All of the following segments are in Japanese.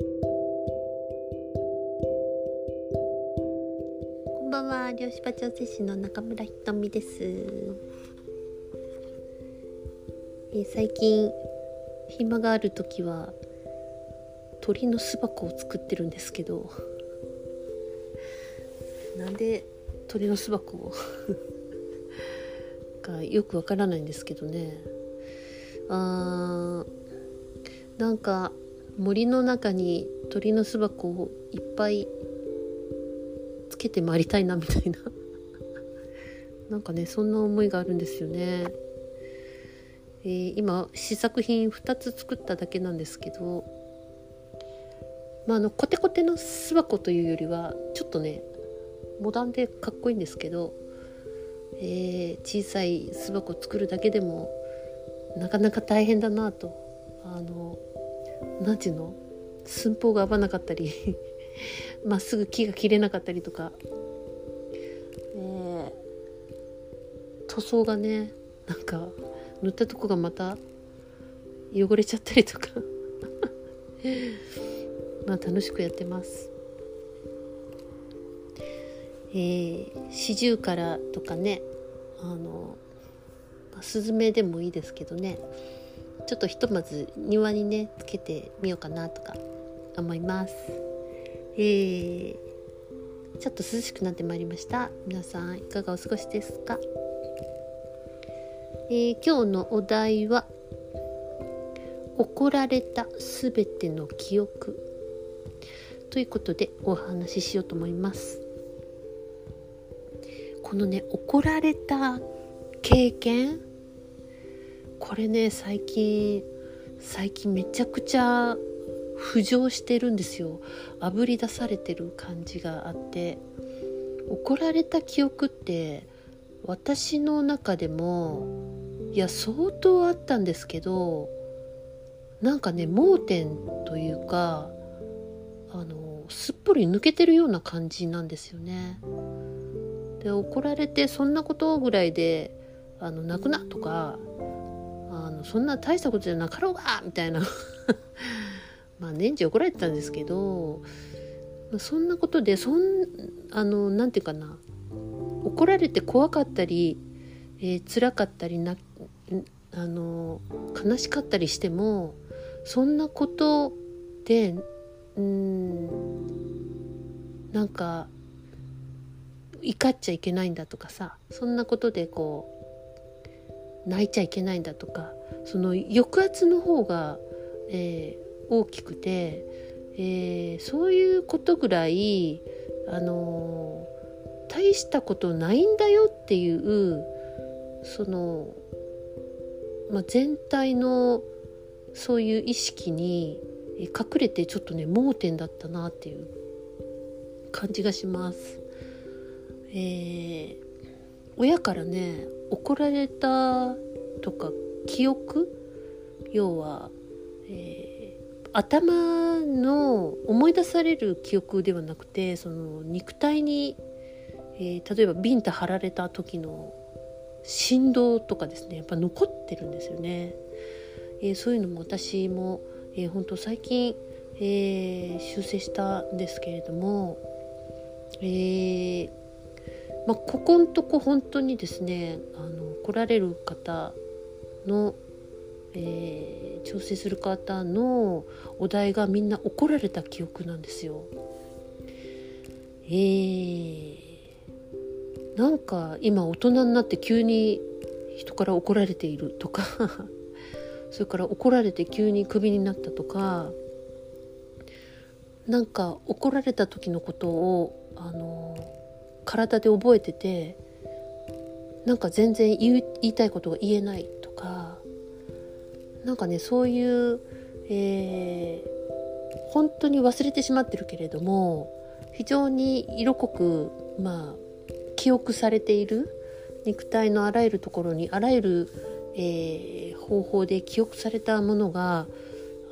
こんばんは漁師場調整師の中村ひとみです、えー最近暇がある時は鳥の巣箱を作ってるんですけど。なんで鳥の巣箱を？がよくわからないんですけどね。あーなんか森の中に鳥の巣箱をいっぱいつけて回りたいなみたいな。なんかねそんな思いがあるんですよね、えー今試作品2つ作っただけなんですけどまああのコテコテの巣箱というよりはちょっとねモダンでかっこいいんですけど、えー小さい巣箱作るだけでもなかなか大変だなとあの何ていうの？寸法が合わなかったり まっすぐ木が切れなかったりとか、え。塗装がねなんか塗ったとこがまた汚れちゃったりとか。まあ楽しくやってます。えー、シジュウカラとかねあの、まスズメでもいいですけどね。ちょっとひとまず庭にねつけてみようかなとか思います。えー、ちょっと涼しくなってまいりました。皆さんいかがお過ごしですか、えー今日のお題は怒られたすべての記憶ということでお話ししようと思います。このね怒られた経験これね最近最近めちゃくちゃ浮上してるんですよあぶり出されてる感じがあって怒られた記憶って私の中でもいや相当あったんですけどなんかね盲点というかあのすっぽり抜けてるような感じなんですよね。で怒られてそんなことぐらいであの泣くなとかそんな大したことじゃなかろうがみたいな。まあ年中怒られてたんですけどまあそんなことでそんあのなんていうかな。怒られて怖かったり、えー辛かったりなあの悲しかったりしてもそんなことでうんなんか怒っちゃいけないんだとかさそんなことでこう泣いちゃいけないんだとかその抑圧の方が、えー大きくて、えーそういうことぐらいあのー大したことないんだよっていうその、まあ、全体のそういう意識に隠れてちょっとね盲点だったなっていう感じがします。えー親からね怒られたとか記憶？要は、えー頭の思い出される記憶ではなくてその肉体に、えー例えばビンタ貼られた時の振動とかですねやっぱ残ってるんですよね。えーそういうのも私も、えー本当最近、えー修正したんですけれども、えーまあ、ここんとこ本当にですねあの来られる方の、えー調整する方のお題がみんな怒られた記憶なんですよ。えーなんか今大人になって急に人から怒られているとか それから怒られて急にクビになったとかなんか怒られた時のことをあの体で覚えててなんか全然言いたいことが言えないかなんかねそういう、えー本当に忘れてしまってるけれども非常に色濃くまあ記憶されている肉体のあらゆるところにあらゆる、えー方法で記憶されたものが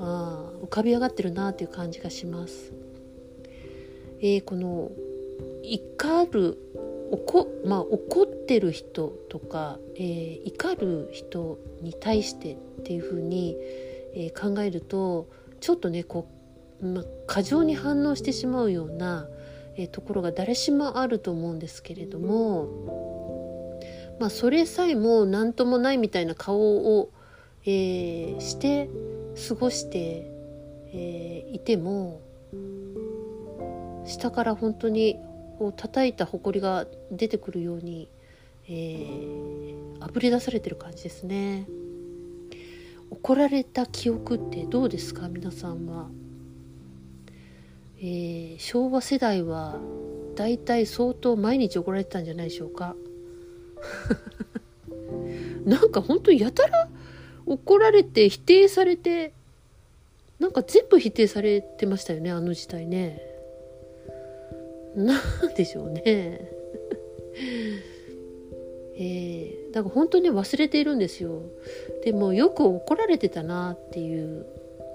あ浮かび上がってるなという感じがします。えーこの怒る怒,、まあ、怒ってる人とか、えー怒る人に対してっていうふうに、えー考えるとちょっとねこうま、過剰に反応してしまうような、えー、ところが誰しもあると思うんですけれども、まあ、それさえも何ともないみたいな顔を、えー、して過ごして、えー、いても下から本当にこう叩いた埃が出てくるように、えー、あぶり出されてる感じですね。怒られた記憶ってどうですか？皆さんは。えー、昭和世代はだいたい相当毎日怒られてたんじゃないでしょうか？なんか本当やたら怒られて否定されてなんか全部否定されてましたよねあの時代ね。なんでしょうね。えー、だか本当に忘れているんですよ。でもよく怒られてたなっていう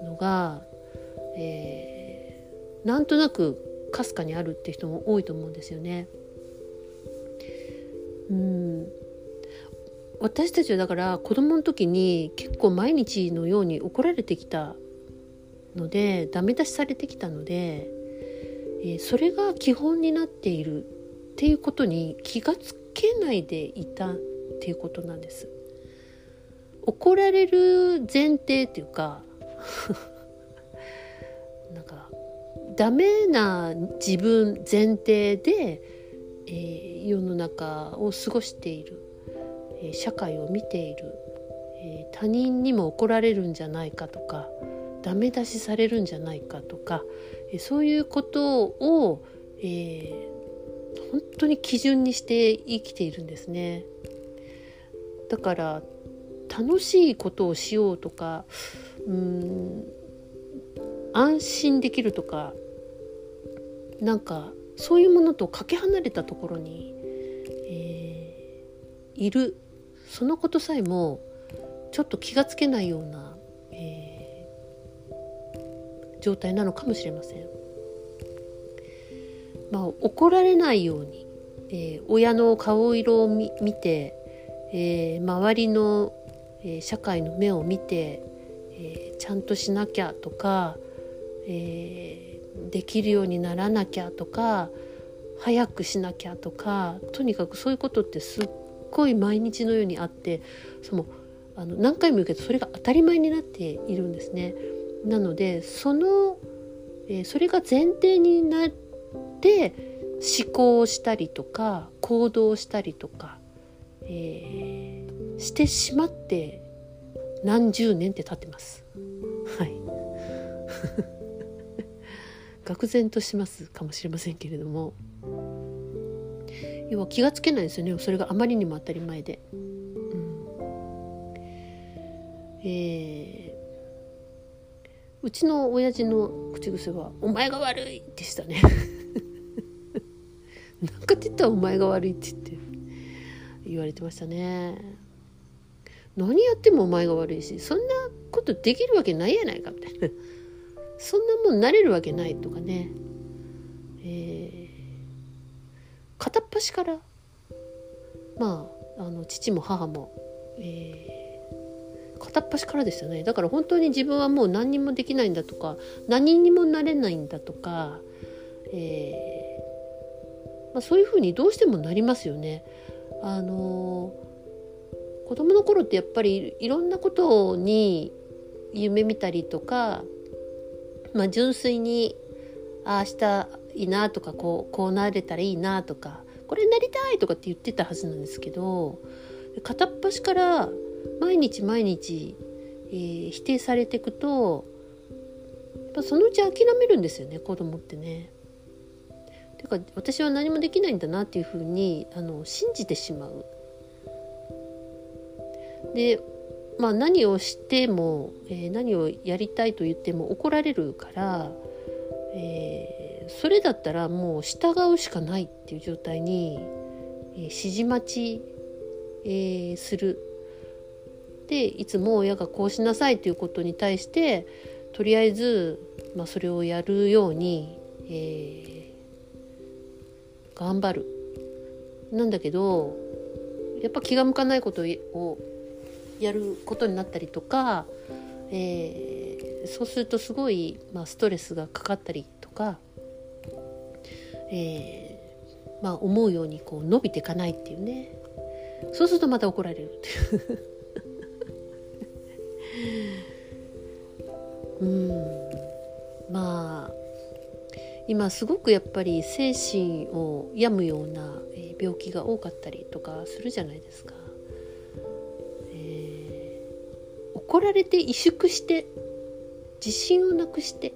のが、えー、なんとなくかすかにあるって人も多いと思うんですよね。うん私たちはだから子供の時に結構毎日のように怒られてきたのでダメ出しされてきたのでえー、それが基本になっているっていうことに気がつけないでいたっていうことなんです。怒られる前提っていうか なんかダメな自分前提で、えー、世の中を過ごしている、えー、社会を見ている、えー、他人にも怒られるんじゃないかとかダメ出しされるんじゃないかとか、えそういうことを、えー、本当に基準にして生きているんですね。だから楽しいことをしようとかうん安心できるとかなんかそういうものとかけ離れたところに、えー、いるそのことさえもちょっと気がつけないような、えー状態なのかもしれません。まあ、怒られないように、えー、親の顔色を見て、えー、周りの、えー、社会の目を見て、えちゃんとしなきゃとか、えできるようにならなきゃとか早くしなきゃとかとにかくそういうことってすっごい毎日のようにあってそのあの何回も言うけどそれが当たり前になっているんですね。なのでその、え、それが前提になってで思考をしたりとか行動したりとか、えー、してしまって何十年って経ってます。はい。愕然としますかもしれませんけれども。要は気がつけないですよね。それがあまりにも当たり前で。うん、えーうちの親父の口癖は「お前が悪い」でしたね。なんかってたら「お前が悪い」って言って言われてましたね何やってもお前が悪いしそんなことできるわけないやないかみたいなそんなもんなれるわけないとかね。えー、片っ端からまああの父も母も、えー片っ端からでしたね。だから本当に自分はもう何にもできないんだとか何にもなれないんだとか、えー、まあ、そういうふうにどうしてもなりますよね。あの、子供の頃ってやっぱりいろんなことに夢見たりとか、まあ、純粋にああしたいいなとかこうこうなれたらいいなとかこれになりたいとかって言ってたはずなんですけど片っ端から毎日毎日、えー、否定されていくとやっぱそのうち諦めるんですよね子供ってね。ていうか私は何もできないんだなっていうふうにあの信じてしまう。でまあ何をしても、えー、何をやりたいと言っても怒られるから、えー、それだったらもう従うしかないっていう状態に、えー、指示待ち、えー、するでいつも親がこうしなさいということに対してとりあえず、まあ、それをやるように、えー、頑張る。なんだけどやっぱ気が向かないことをやることになったりとか、えそうするとすごい、まあ、ストレスがかかったりとか、えー、まあ、思うようにこう伸びていかないっていうね。そうするとまた怒られるっていう。うん。まあ今すごくやっぱり精神を病むような病気が多かったりとかするじゃないですか。えー、怒られて萎縮して自信をなくして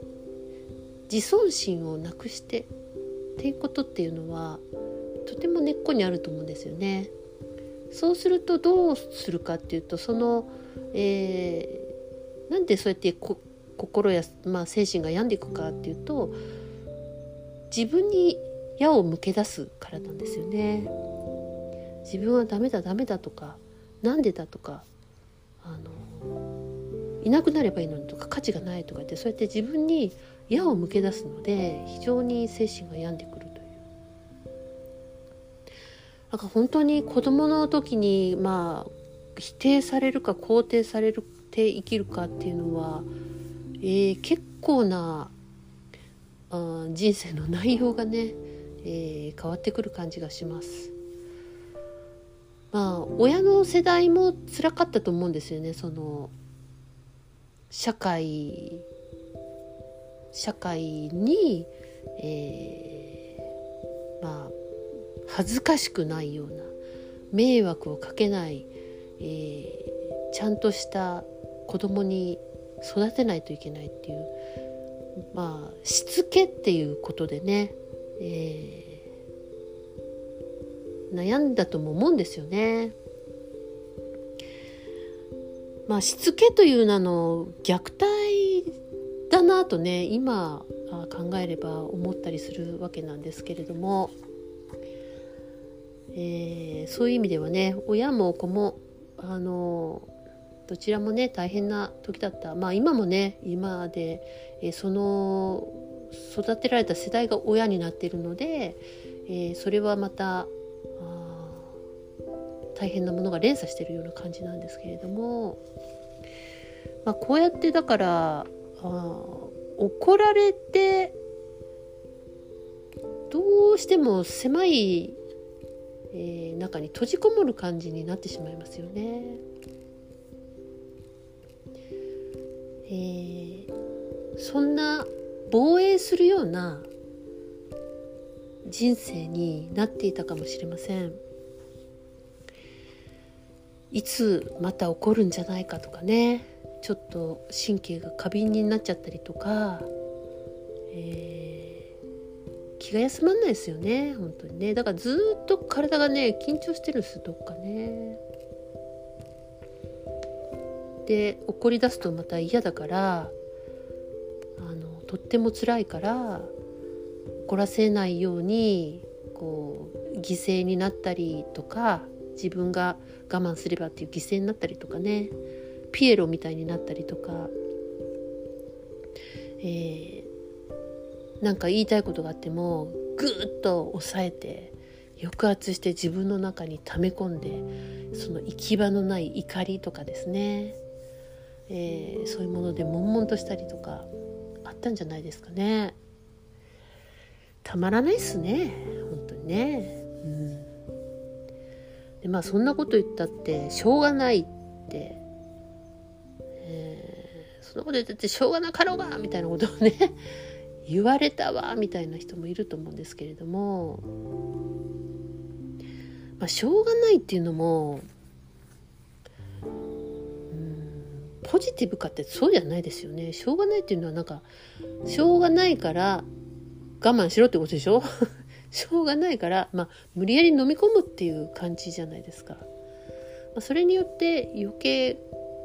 自尊心をなくしてっていうことっていうのはとても根っこにあると思うんですよね。そうするとどうするかっていうとその、えー、なんでそうやって心や、まあ、精神が病んでいくかっていうと自分に矢を向け出すからなんですよね。自分はダメだダメだとかなんでだとかあのいなくなればいいのにとか価値がないとかってそうやって自分に矢を向け出すので非常に精神が病んでくるという。なんか本当に子供の時にまあ否定されるか肯定されるて生きるかっていうのは、えー、結構なあ人生の内容がね、えー、変わってくる感じがします。まあ親の世代も辛かったと思うんですよねその社会社会に、えー、まあ恥ずかしくないような迷惑をかけない、えー、ちゃんとした子供に育てないといけないっていうまあしつけっていうことでね、えー、悩んだとも思うんですよね。まあしつけという名の虐待だなとね今考えれば思ったりするわけなんですけれども、えー、そういう意味ではね親も子もあのどちらもね大変な時だったまあ今もね今で、え、その育てられた世代が親になっているので、えー、それはまた大変なものが連鎖してるような感じなんですけれども、まあ、こうやってだからあ怒られてどうしても狭い、えー、中に閉じこもる感じになってしまいますよね。えー、そんな防衛するような人生になっていたかもしれません。いつまた起こるんじゃないかとかね。ちょっと神経が過敏になっちゃったりとか、えー、気が休まんないですよね本当にね。だからずっと体がね緊張してるんですどっかね。で怒り出すとまた嫌だからあのとっても辛いから怒らせないようにこう犠牲になったりとか自分が我慢すればっていう犠牲になったりとかねピエロみたいになったりとか、えー、なんか言いたいことがあってもぐっと抑えて抑圧して自分の中に溜め込んでその行き場のない怒りとかですね。えー、そういうもので悶々としたりとかあったんじゃないですかね。たまらないっすね。本当にね。うん。でまあそんなこと言ったってしょうがないって、えー、そんなこと言ったってしょうがなかろうがみたいなことをね 言われたわみたいな人もいると思うんですけれども。まあしょうがないっていうのもポジティブかってそうじゃないですよねしょうがないっていうのはなんかしょうがないから我慢しろってことでしょ？しょうがないから、まあ、無理やり飲み込むっていう感じじゃないですか。まあ、それによって余計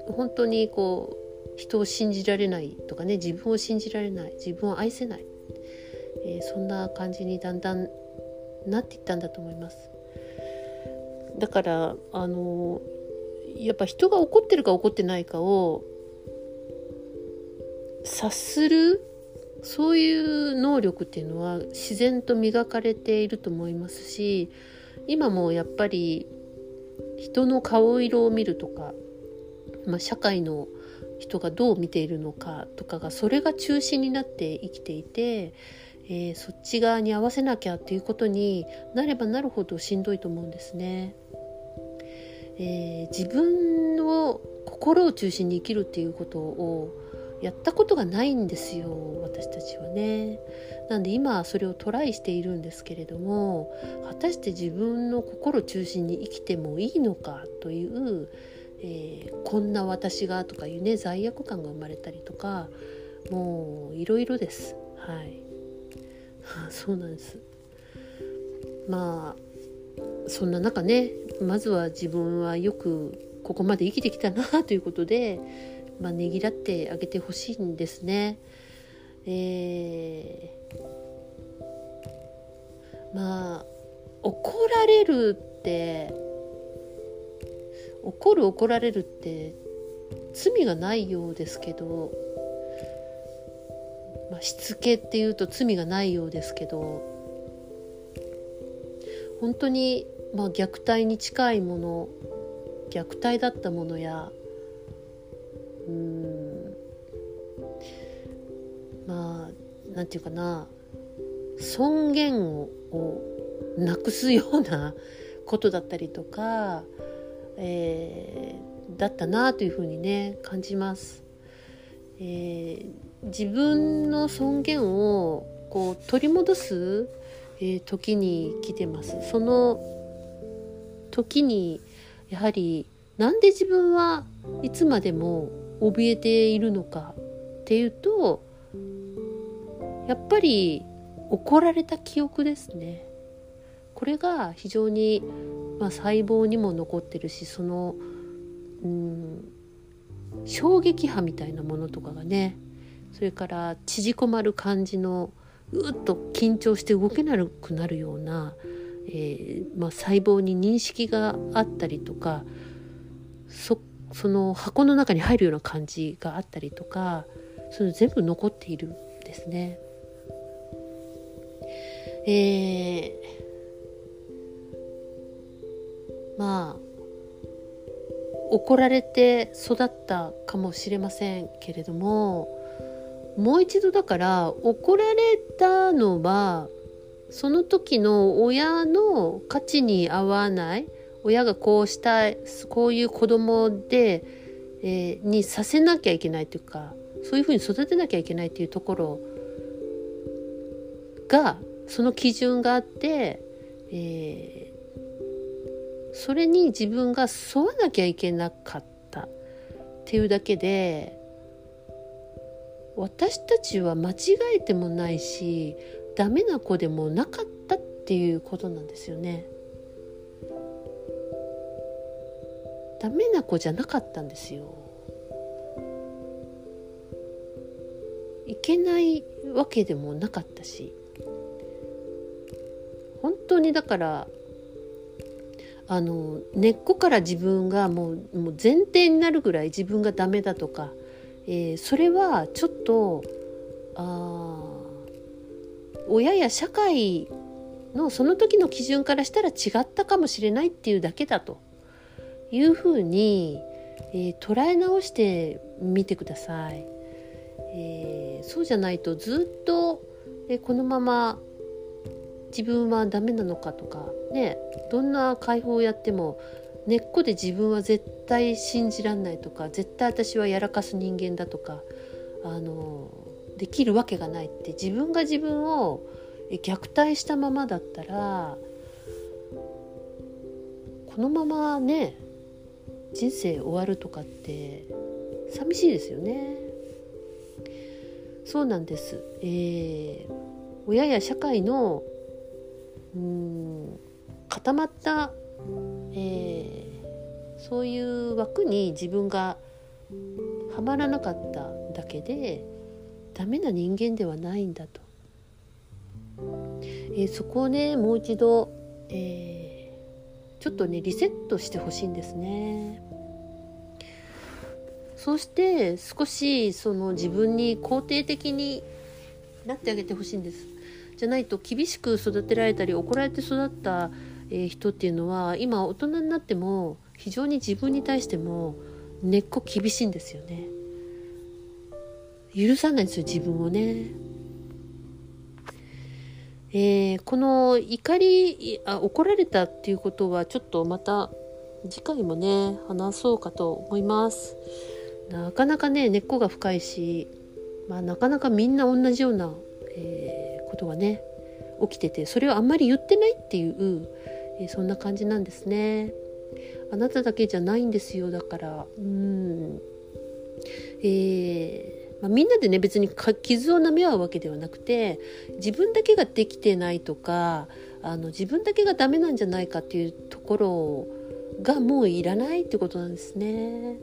本当にこう人を信じられないとかね自分を信じられない自分を愛せない、えー、そんな感じにだんだんなっていったんだと思います。だからあのやっぱ人が怒ってるか怒ってないかを察するそういう能力っていうのは自然と磨かれていると思いますし今もやっぱり人の顔色を見るとか、まあ、社会の、人がどう見ているのかとかがそれが中心になって生きていて、えー、そっち側に合わせなきゃっていうことになればなるほどしんどいと思うんですね。えー、自分の心を中心に生きるっていうことをやったことがないんですよ私たちはね。なんで今それをトライしているんですけれども果たして自分の心を中心に生きてもいいのかという、えー、こんな私がとかいうね罪悪感が生まれたりとかもういろいろです。はい、そうなんです。まあそんな中ねまずは自分はよくここまで生きてきたなということで、まあ、ねぎらってあげてほしいんですね。えー、まあ怒られるって怒る怒られるって罪がないようですけど、まあ、しつけっていうと罪がないようですけど本当にまあ虐待に近いもの虐待だったものやうんまあなんていうかな尊厳をなくすようなことだったりとか、えー、だったなというふうにね感じます。えー、自分の尊厳をこう取り戻す、えー、時に来てます。その時にやはりなんで自分はいつまでも怯えているのかっていうとやっぱり怒られた記憶ですね。これが非常に、まあ、細胞にも残ってるしそのうん衝撃波みたいなものとかがねそれから縮こまる感じのうっと緊張して動けなくなるような、えー、まあ、細胞に認識があったりとかそその箱の中に入るような感じがあったりとかその全部残っているんですね。えー、まあ怒られて育ったかもしれませんけれどももう一度だから怒られたのはその時の親の価値に合わない親がこうしたいこういう子供で、えー、にさせなきゃいけないというかそういうふうに育てなきゃいけないっていうところがその基準があって、えー、それに自分が沿わなきゃいけなかったっていうだけで私たちは間違えてもないしダメな子でもなかったっていうことなんですよね。ダメな子じゃなかったんですよ。いけないわけでもなかったし本当にだからあの根っこから自分がもうもう前提になるぐらい自分がダメだとか、えー、それはちょっとあ親や社会のその時の基準からしたら違ったかもしれないっていうだけだというふうに、えー、捉え直してみてください。えー、そうじゃないとずっと、えー、このまま自分はダメなのかとかねどんな解放をやっても根っこで自分は絶対信じらんないとか絶対私はやらかす人間だとかあのできるわけがないって自分が自分を虐待したままだったらこのままね人生終わるとかって寂しいですよね。そうなんです。えー、親や社会のうん固まった、えー、そういう枠に自分がはまらなかっただけでダメな人間ではないんだと。えー、そこをねもう一度、えー、ちょっとねリセットしてほしいんですね。そして少しその自分に肯定的になってあげてほしいんです。じゃないと厳しく育てられたり怒られて育った、え人っていうのは今大人になっても非常に自分に対しても根っこ厳しいんですよね。許さないですよ自分をね。えー、この怒りあ怒られたっていうことはちょっとまた次回もね話そうかと思います。なかなかね根っこが深いし、まあ、なかなかみんな同じような、えー、ことがね起きててそれをあんまり言ってないっていう、えー、そんな感じなんですね。あなただけじゃないんですよだから。うん。えーまあ、みんなでね別に傷を舐め合うわけではなくて自分だけができてないとかあの自分だけがダメなんじゃないかっていうところがもういらないってことなんですね。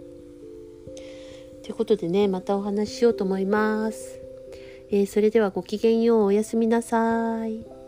ということでねまたお話ししようと思います。えー、それではごきげんようおやすみなさい。